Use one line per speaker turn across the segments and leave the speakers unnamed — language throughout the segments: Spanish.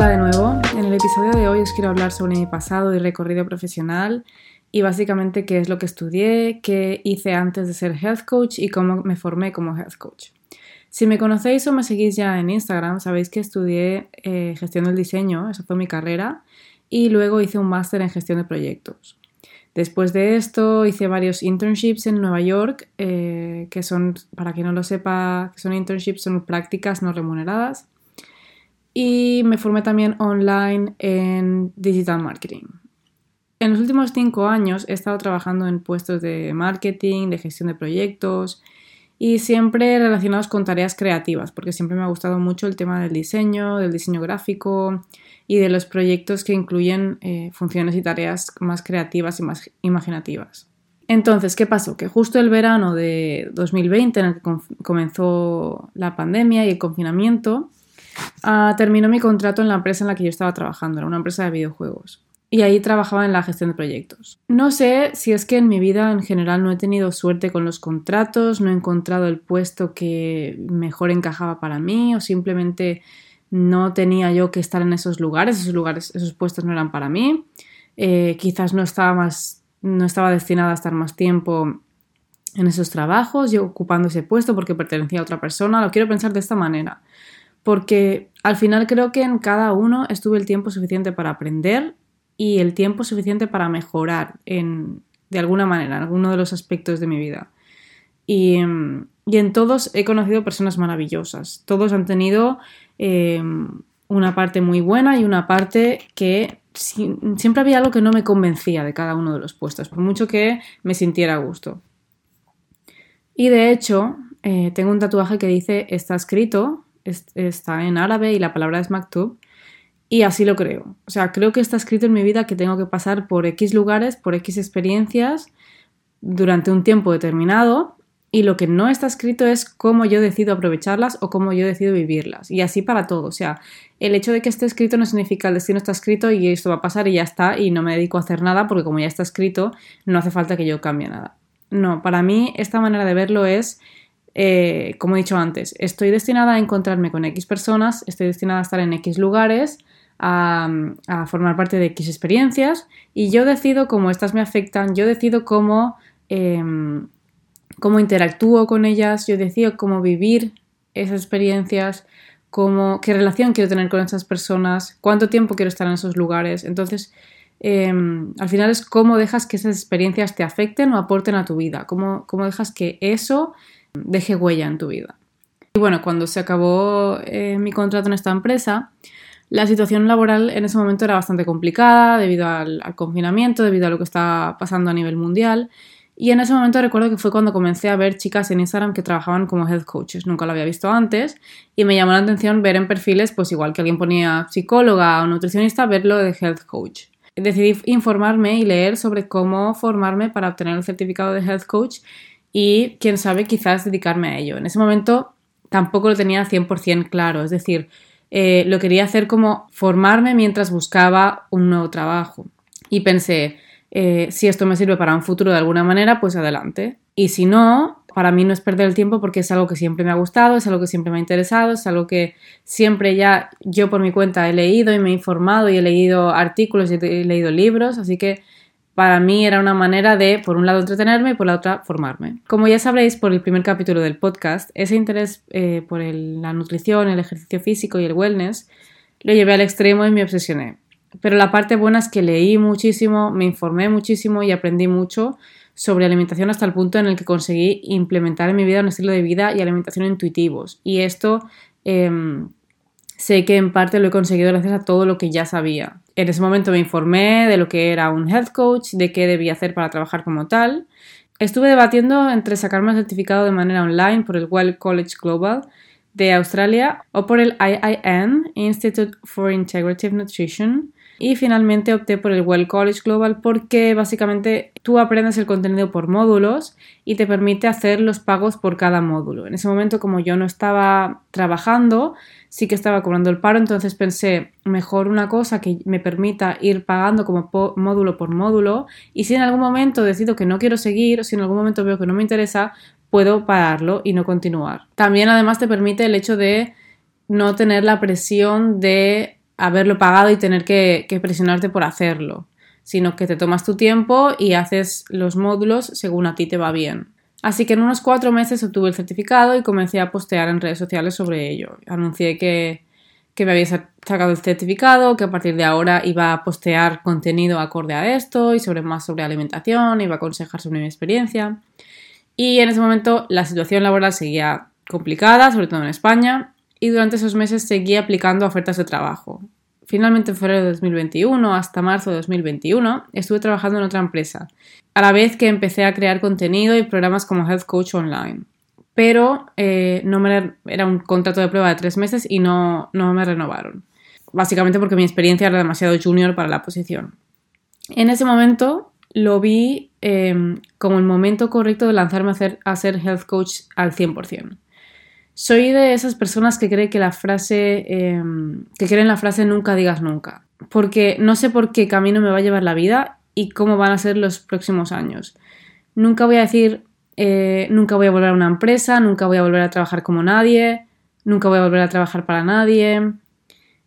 Hola de nuevo. En el episodio de hoy os quiero hablar sobre mi pasado y recorrido profesional y básicamente qué es lo que estudié, qué hice antes de ser health coach y cómo me formé como health coach. Si me conocéis o me seguís ya en Instagram, sabéis que estudié eh, gestión del diseño, esa fue mi carrera, y luego hice un máster en gestión de proyectos. Después de esto hice varios internships en Nueva York, eh, que son, para quien no lo sepa, que son internships, son prácticas no remuneradas. Y me formé también online en digital marketing. En los últimos cinco años he estado trabajando en puestos de marketing, de gestión de proyectos y siempre relacionados con tareas creativas, porque siempre me ha gustado mucho el tema del diseño, del diseño gráfico y de los proyectos que incluyen eh, funciones y tareas más creativas y más imaginativas. Entonces, ¿qué pasó? Que justo el verano de 2020, en el que comenzó la pandemia y el confinamiento, ah, terminó mi contrato en la empresa en la que yo estaba trabajando, era una empresa de videojuegos y ahí trabajaba en la gestión de proyectos. No sé si es que en mi vida en general no he tenido suerte con los contratos, no he encontrado el puesto que mejor encajaba para mí o simplemente no tenía yo que estar en esos lugares, esos lugares, esos puestos no eran para mí. Eh, quizás no estaba más, no estaba destinada a estar más tiempo en esos trabajos, yo ocupando ese puesto porque pertenecía a otra persona. Lo quiero pensar de esta manera, porque al final creo que en cada uno estuve el tiempo suficiente para aprender y el tiempo suficiente para mejorar en, de alguna manera en alguno de los aspectos de mi vida. Y, en todos he conocido personas maravillosas. Todos han tenido em, una parte muy buena y una parte que siempre había algo que no me convencía de cada uno de los puestos, por mucho que me sintiera a gusto. Y de hecho, eh, tengo un tatuaje que dice está escrito, está en árabe y la palabra es maktub, y así lo creo. O sea, creo que está escrito en mi vida que tengo que pasar por X lugares, por X experiencias durante un tiempo determinado y lo que no está escrito es cómo yo decido aprovecharlas o cómo yo decido vivirlas. Y así para todo. O sea, el hecho de que esté escrito no significa el destino está escrito y esto va a pasar y ya está y no me dedico a hacer nada porque como ya está escrito no hace falta que yo cambie nada. No, para mí esta manera de verlo es, eh, como he dicho antes, estoy destinada a encontrarme con X personas, estoy destinada a estar en X lugares, a, formar parte de X experiencias y yo decido cómo estas me afectan, yo decido cómo, em, cómo interactúo con ellas, yo decido cómo vivir esas experiencias, cómo, qué relación quiero tener con esas personas, cuánto tiempo quiero estar en esos lugares. Entonces, em, al final es cómo dejas que esas experiencias te afecten o aporten a tu vida, cómo, cómo dejas que eso deje huella en tu vida. Y bueno, cuando se acabó eh, mi contrato en esta empresa, la situación laboral en ese momento era bastante complicada debido al, confinamiento, debido a lo que está pasando a nivel mundial. Y en ese momento recuerdo que fue cuando comencé a ver chicas en Instagram que trabajaban como health coaches. Nunca lo había visto antes y me llamó la atención ver en perfiles, pues igual que alguien ponía psicóloga o nutricionista, verlo de health coach. Decidí informarme y leer sobre cómo formarme para obtener el certificado de health coach y, quién sabe, quizás dedicarme a ello. En ese momento tampoco lo tenía 100% claro, es decir, eh, lo quería hacer como formarme mientras buscaba un nuevo trabajo. Y pensé, eh, si esto me sirve para un futuro de alguna manera, pues adelante. Y si no, para mí no es perder el tiempo porque es algo que siempre me ha gustado, es algo que siempre me ha interesado, es algo que siempre ya yo por mi cuenta he leído y me he informado y he leído artículos y he leído libros, así que para mí era una manera de, por un lado, entretenerme y por la otra, formarme. Como ya sabréis por el primer capítulo del podcast, ese interés eh, por la nutrición, el ejercicio físico y el wellness lo llevé al extremo y me obsesioné. Pero la parte buena es que leí muchísimo, me informé muchísimo y aprendí mucho sobre alimentación hasta el punto en el que conseguí implementar en mi vida un estilo de vida y alimentación intuitivos. Y esto em, sé que en parte lo he conseguido gracias a todo lo que ya sabía. En ese momento me informé de lo que era un health coach, de qué debía hacer para trabajar como tal. Estuve debatiendo entre sacarme el certificado de manera online por el Well College Global de Australia o por el IIN, Institute for Integrative Nutrition, y finalmente opté por el Well College Global porque básicamente tú aprendes el contenido por módulos y te permite hacer los pagos por cada módulo. En ese momento, como yo no estaba trabajando, sí que estaba cobrando el paro, entonces pensé, mejor una cosa que me permita ir pagando como módulo por módulo y si en algún momento decido que no quiero seguir o si en algún momento veo que no me interesa, puedo pararlo y no continuar. También además te permite el hecho de no tener la presión de haberlo pagado y tener que, que presionarte por hacerlo, sino que te tomas tu tiempo y haces los módulos según a ti te va bien. Así que en unos cuatro meses obtuve el certificado y comencé a postear en redes sociales sobre ello. Anuncié que, que me había sacado el certificado, que a partir de ahora iba a postear contenido acorde a esto y sobre más sobre alimentación, iba a aconsejar sobre mi experiencia. Y en ese momento la situación laboral seguía complicada, sobre todo en España, y durante esos meses seguí aplicando ofertas de trabajo. Finalmente en febrero de 2021 hasta marzo de 2021 estuve trabajando en otra empresa, a la vez que empecé a crear contenido y programas como Health Coach Online. Pero eh, no era un contrato de prueba de tres meses y no, no me renovaron. Básicamente porque mi experiencia era demasiado junior para la posición. En ese momento lo vi eh, como el momento correcto de lanzarme a, hacer, a ser health coach al 100%. Soy de esas personas que cree que la frase, em, que creen la frase nunca digas nunca, porque no sé por qué camino me va a llevar la vida y cómo van a ser los próximos años. Nunca voy a decir, eh, nunca voy a volver a una empresa, nunca voy a volver a trabajar como nadie, nunca voy a volver a trabajar para nadie,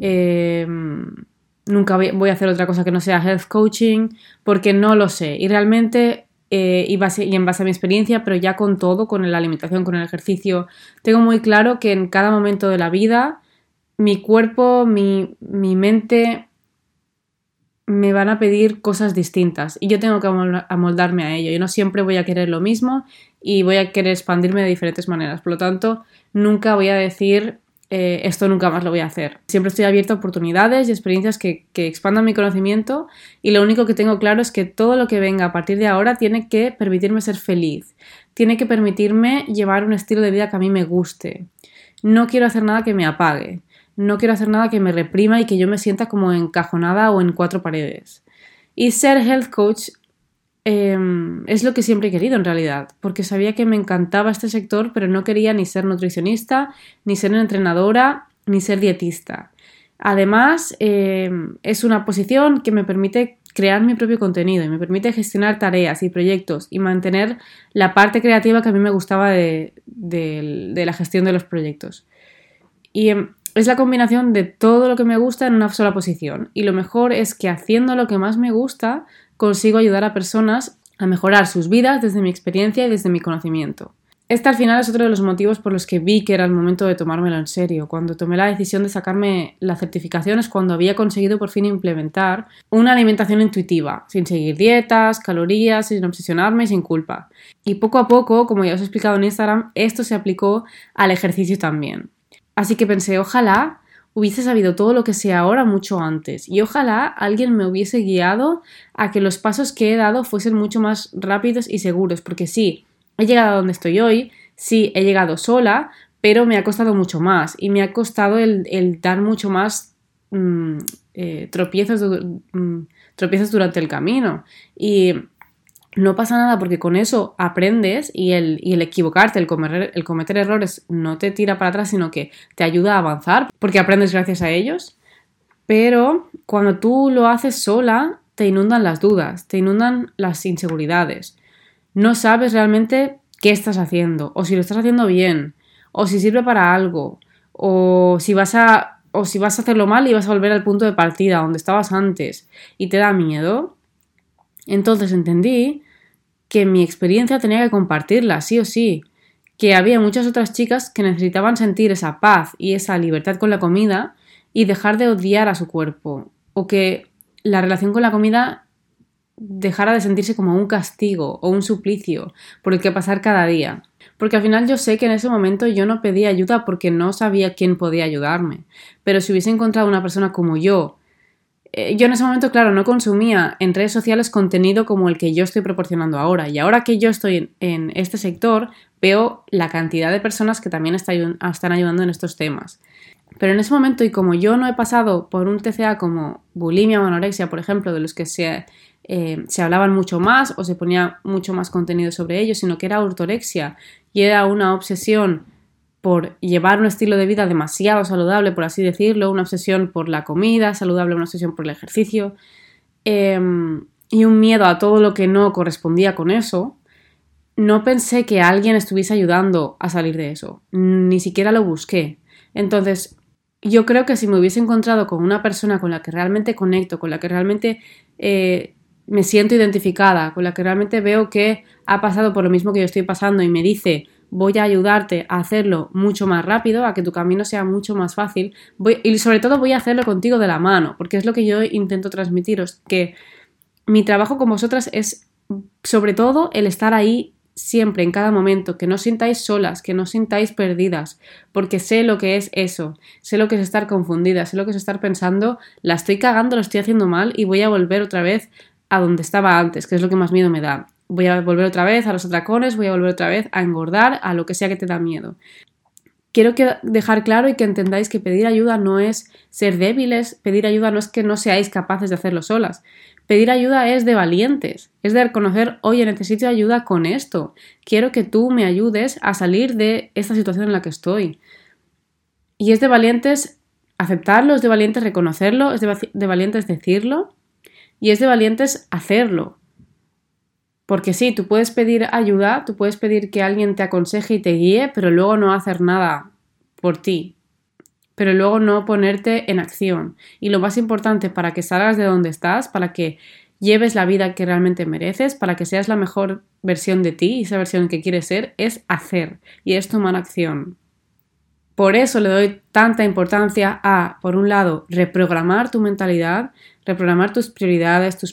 em, nunca voy a hacer otra cosa que no sea health coaching, porque no lo sé. Y realmente eh, y, en base a mi experiencia, pero ya con todo, con la alimentación, con el ejercicio, tengo muy claro que en cada momento de la vida mi cuerpo, mi, mi mente me van a pedir cosas distintas y yo tengo que amoldarme a ello. Yo no siempre voy a querer lo mismo y voy a querer expandirme de diferentes maneras. Por lo tanto, nunca voy a decir eh, esto nunca más lo voy a hacer. Siempre estoy abierto a oportunidades y experiencias que, que, expandan mi conocimiento y lo único que tengo claro es que todo lo que venga a partir de ahora tiene que permitirme ser feliz, tiene que permitirme llevar un estilo de vida que a mí me guste. No quiero hacer nada que me apague, no quiero hacer nada que me reprima y que yo me sienta como encajonada o en cuatro paredes. Y ser health coach Em, es lo que siempre he querido en realidad, porque sabía que me encantaba este sector, pero no quería ni ser nutricionista, ni ser entrenadora, ni ser dietista. Además, em, es una posición que me permite crear mi propio contenido y me permite gestionar tareas y proyectos y mantener la parte creativa que a mí me gustaba de, la gestión de los proyectos. Y em, es la combinación de todo lo que me gusta en una sola posición. Y lo mejor es que haciendo lo que más me gusta, consigo ayudar a personas a mejorar sus vidas desde mi experiencia y desde mi conocimiento. Este al final es otro de los motivos por los que vi que era el momento de tomármelo en serio. Cuando tomé la decisión de sacarme la certificación es cuando había conseguido por fin implementar una alimentación intuitiva, sin seguir dietas, calorías, sin obsesionarme y sin culpa. Y poco a poco, como ya os he explicado en Instagram, esto se aplicó al ejercicio también. Así que pensé, ojalá hubiese sabido todo lo que sé ahora mucho antes y ojalá alguien me hubiese guiado a que los pasos que he dado fuesen mucho más rápidos y seguros, porque sí, he llegado a donde estoy hoy, sí, he llegado sola, pero me ha costado mucho más y me ha costado el, dar mucho más mm, eh, tropiezos, mm, tropiezos durante el camino. Y no pasa nada porque con eso aprendes y el, el equivocarte, el, el cometer errores no te tira para atrás, sino que te ayuda a avanzar porque aprendes gracias a ellos. Pero cuando tú lo haces sola, te inundan las dudas, te inundan las inseguridades. No sabes realmente qué estás haciendo, o si lo estás haciendo bien, o si sirve para algo, o si vas a, o si vas a hacerlo mal y vas a volver al punto de partida donde estabas antes y te da miedo. Entonces entendí que mi experiencia tenía que compartirla, sí o sí, que había muchas otras chicas que necesitaban sentir esa paz y esa libertad con la comida y dejar de odiar a su cuerpo, o que la relación con la comida dejara de sentirse como un castigo o un suplicio por el que pasar cada día. Porque al final yo sé que en ese momento yo no pedí ayuda porque no sabía quién podía ayudarme. Pero si hubiese encontrado una persona como yo, yo en ese momento, claro, no consumía en redes sociales contenido como el que yo estoy proporcionando ahora. Y ahora que yo estoy en, este sector, veo la cantidad de personas que también están ayudando en estos temas. Pero en ese momento, y como yo no he pasado por un TCA como bulimia o anorexia, por ejemplo, de los que se, eh, se hablaban mucho más o se ponía mucho más contenido sobre ellos, sino que era ortorexia y era una obsesión por llevar un estilo de vida demasiado saludable, por así decirlo, una obsesión por la comida saludable, una obsesión por el ejercicio em, y un miedo a todo lo que no correspondía con eso, no pensé que alguien estuviese ayudando a salir de eso, ni siquiera lo busqué. Entonces, yo creo que si me hubiese encontrado con una persona con la que realmente conecto, con la que realmente eh, me siento identificada, con la que realmente veo que ha pasado por lo mismo que yo estoy pasando y me dice voy a ayudarte a hacerlo mucho más rápido, a que tu camino sea mucho más fácil y sobre todo voy a hacerlo contigo de la mano, porque es lo que yo intento transmitiros, que mi trabajo con vosotras es sobre todo el estar ahí siempre, en cada momento, que no sintáis solas, que no sintáis perdidas, porque sé lo que es eso, sé lo que es estar confundida, sé lo que es estar pensando, la estoy cagando, lo estoy haciendo mal y voy a volver otra vez a donde estaba antes, que es lo que más miedo me da. Voy a volver otra vez a los atracones, voy a volver otra vez a engordar, a lo que sea que te da miedo. Quiero que dejar claro y que entendáis que pedir ayuda no es ser débiles, pedir ayuda no es que no seáis capaces de hacerlo solas. Pedir ayuda es de valientes, es de reconocer, oye, necesito ayuda con esto, quiero que tú me ayudes a salir de esta situación en la que estoy. Y es de valientes aceptarlo, es de valientes reconocerlo, es de, valientes decirlo y es de valientes hacerlo. Porque sí, tú puedes pedir ayuda, tú puedes pedir que alguien te aconseje y te guíe, pero luego no hacer nada por ti. Pero luego no ponerte en acción. Y lo más importante para que salgas de donde estás, para que lleves la vida que realmente mereces, para que seas la mejor versión de ti, esa versión que quieres ser, es hacer y es tomar acción. Por eso le doy tanta importancia a, por un lado, reprogramar tu mentalidad, reprogramar tus prioridades, tus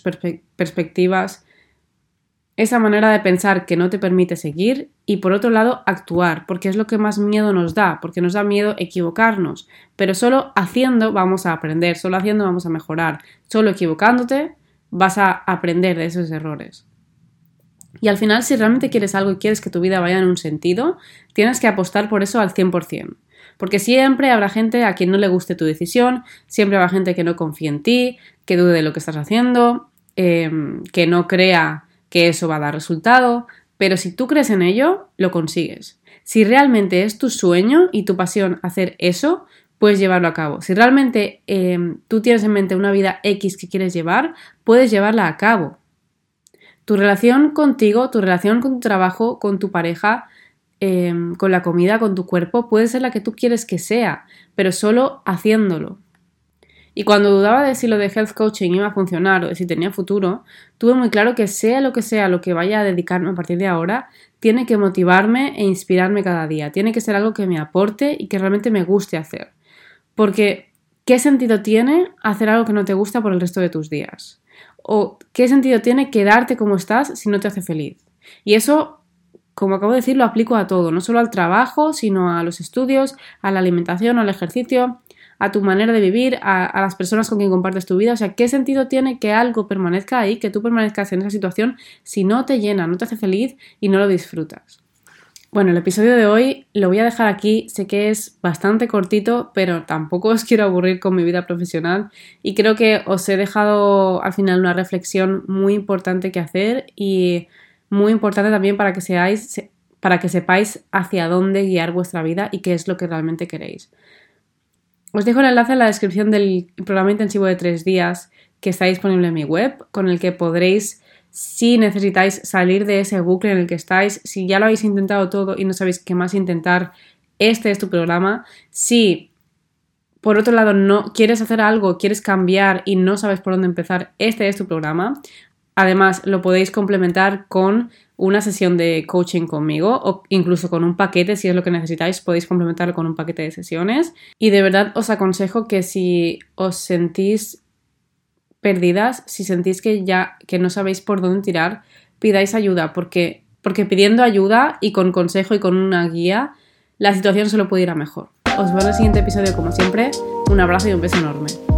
perspectivas, esa manera de pensar que no te permite seguir y por otro lado actuar, porque es lo que más miedo nos da, porque nos da miedo equivocarnos, pero solo haciendo vamos a aprender, solo haciendo vamos a mejorar, solo equivocándote vas a aprender de esos errores. Y al final, si realmente quieres algo y quieres que tu vida vaya en un sentido, tienes que apostar por eso al 100%. Porque siempre habrá gente a quien no le guste tu decisión, siempre habrá gente que no confíe en ti, que dude de lo que estás haciendo, em, que no crea que eso va a dar resultado, pero si tú crees en ello, lo consigues. Si realmente es tu sueño y tu pasión hacer eso, puedes llevarlo a cabo. Si realmente em, tú tienes en mente una vida X que quieres llevar, puedes llevarla a cabo. Tu relación contigo, tu relación con tu trabajo, con tu pareja, Em, con la comida, con tu cuerpo, puede ser la que tú quieres que sea, pero solo haciéndolo. Y cuando dudaba de si lo de health coaching iba a funcionar o de si tenía futuro, tuve muy claro que sea lo que sea lo que vaya a dedicarme a partir de ahora, tiene que motivarme e inspirarme cada día, tiene que ser algo que me aporte y que realmente me guste hacer. Porque, ¿qué sentido tiene hacer algo que no te gusta por el resto de tus días? ¿O qué sentido tiene quedarte como estás si no te hace feliz? Y eso como acabo de decir, lo aplico a todo, no solo al trabajo, sino a los estudios, a la alimentación, al ejercicio, a tu manera de vivir, a, las personas con quien compartes tu vida. O sea, ¿qué sentido tiene que algo permanezca ahí, que tú permanezcas en esa situación si no te llena, no te hace feliz y no lo disfrutas? Bueno, el episodio de hoy lo voy a dejar aquí. Sé que es bastante cortito, pero tampoco os quiero aburrir con mi vida profesional y creo que os he dejado al final una reflexión muy importante que hacer y muy importante también para que seáis, para que sepáis hacia dónde guiar vuestra vida y qué es lo que realmente queréis. Os dejo el enlace en la descripción del programa intensivo de tres días que está disponible en mi web, con el que podréis, si necesitáis salir de ese bucle en el que estáis, si ya lo habéis intentado todo y no sabéis qué más intentar, este es tu programa. Si por otro lado no quieres hacer algo, quieres cambiar y no sabes por dónde empezar, este es tu programa. Además, lo podéis complementar con una sesión de coaching conmigo o incluso con un paquete, si es lo que necesitáis, podéis complementarlo con un paquete de sesiones. Y de verdad os aconsejo que si os sentís perdidas, si sentís que ya que no sabéis por dónde tirar, pidáis ayuda, porque, porque pidiendo ayuda y con consejo y con una guía, la situación solo puede ir a mejor. Os veo en el siguiente episodio como siempre. Un abrazo y un beso enorme.